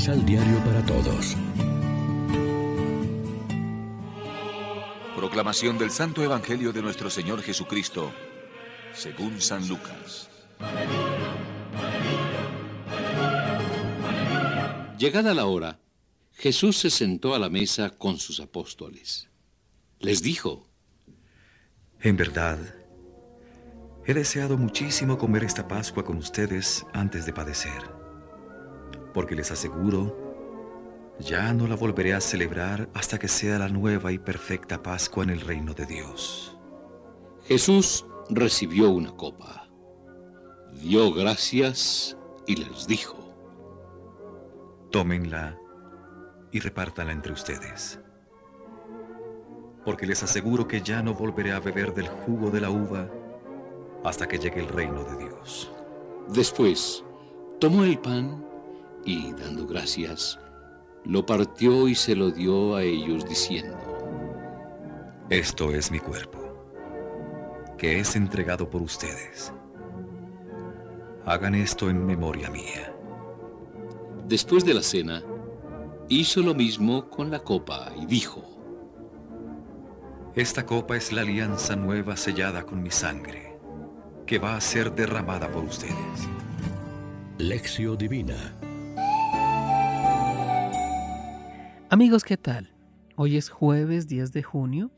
Misal Diario para Todos. Proclamación del Santo Evangelio de nuestro Señor Jesucristo, según San Lucas. Llegada la hora, Jesús se sentó a la mesa con sus apóstoles. Les dijo, En verdad, he deseado muchísimo comer esta Pascua con ustedes antes de padecer, porque les aseguro, ya no la volveré a celebrar hasta que sea la nueva y perfecta Pascua en el reino de Dios. Jesús recibió una copa, dio gracias y les dijo, Tómenla y repártanla entre ustedes. Porque les aseguro que ya no volveré a beber del jugo de la uva hasta que llegue el reino de Dios. Después, tomó el pan y, dando gracias, lo partió y se lo dio a ellos diciendo, Esto es mi cuerpo, que es entregado por ustedes. Hagan esto en memoria mía. Después de la cena, hizo lo mismo con la copa y dijo, Esta copa es la alianza nueva sellada con mi sangre, que va a ser derramada por ustedes. Lección Divina. Amigos, ¿qué tal? Hoy es jueves 10 de junio.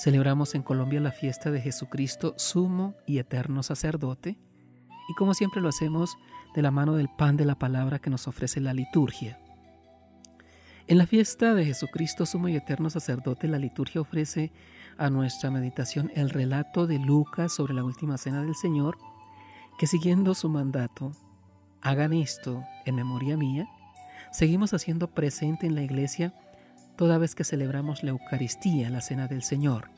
Celebramos en Colombia la fiesta de Jesucristo, sumo y eterno sacerdote. Y como siempre lo hacemos de la mano del pan de la palabra que nos ofrece la liturgia. En la fiesta de Jesucristo, sumo y eterno sacerdote, la liturgia ofrece a nuestra meditación el relato de Lucas sobre la última cena del Señor, que siguiendo su mandato, hagan esto en memoria mía, seguimos haciendo presente en la iglesia toda vez que celebramos la Eucaristía, la cena del Señor.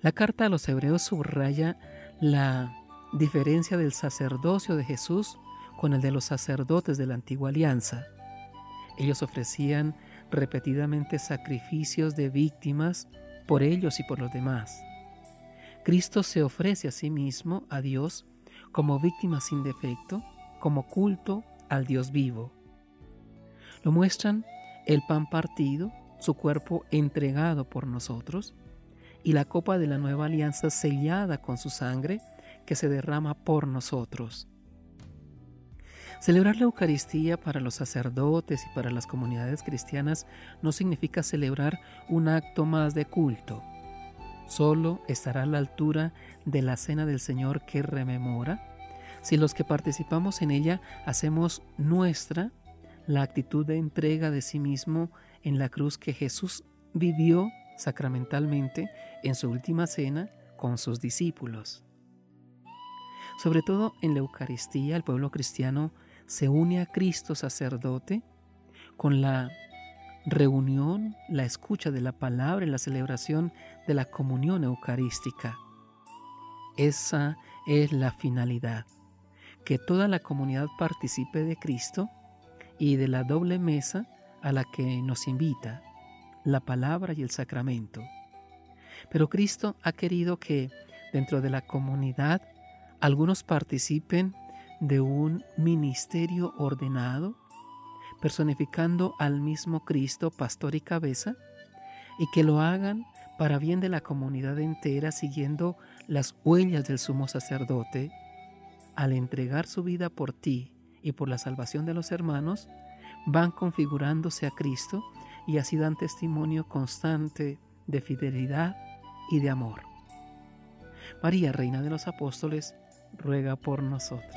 La carta a los hebreos subraya la diferencia del sacerdocio de Jesús con el de los sacerdotes de la antigua alianza. Ellos ofrecían repetidamente sacrificios de víctimas por ellos y por los demás. Cristo se ofrece a sí mismo, a Dios, como víctima sin defecto, como culto al Dios vivo. Lo muestran el pan partido, su cuerpo entregado por nosotros, y la copa de la nueva alianza sellada con su sangre que se derrama por nosotros. Celebrar la Eucaristía para los sacerdotes y para las comunidades cristianas no significa celebrar un acto más de culto. Solo estará a la altura de la cena del Señor que rememora si los que participamos en ella hacemos nuestra la actitud de entrega de sí mismo en la cruz que Jesús vivió sacramentalmente en su última cena con sus discípulos. Sobre todo en la Eucaristía, el pueblo cristiano se une a Cristo sacerdote con la reunión, la escucha de la palabra y la celebración de la comunión eucarística. Esa es la finalidad, que toda la comunidad participe de Cristo y de la doble mesa a la que nos invita, la palabra y el sacramento. Pero Cristo ha querido que dentro de la comunidad algunos participen de un ministerio ordenado, personificando al mismo Cristo, pastor y cabeza, y que lo hagan para bien de la comunidad entera, siguiendo las huellas del sumo sacerdote, al entregar su vida por ti y por la salvación de los hermanos, van configurándose a Cristo y así dan testimonio constante de fidelidad y de amor. María, Reina de los Apóstoles, ruega por nosotros.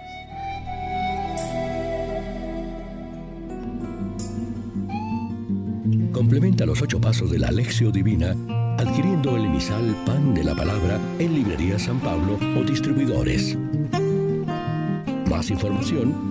Complementa los ocho pasos de la Alexio Divina adquiriendo el emisal Pan de la Palabra en Librería San Pablo o distribuidores. Más información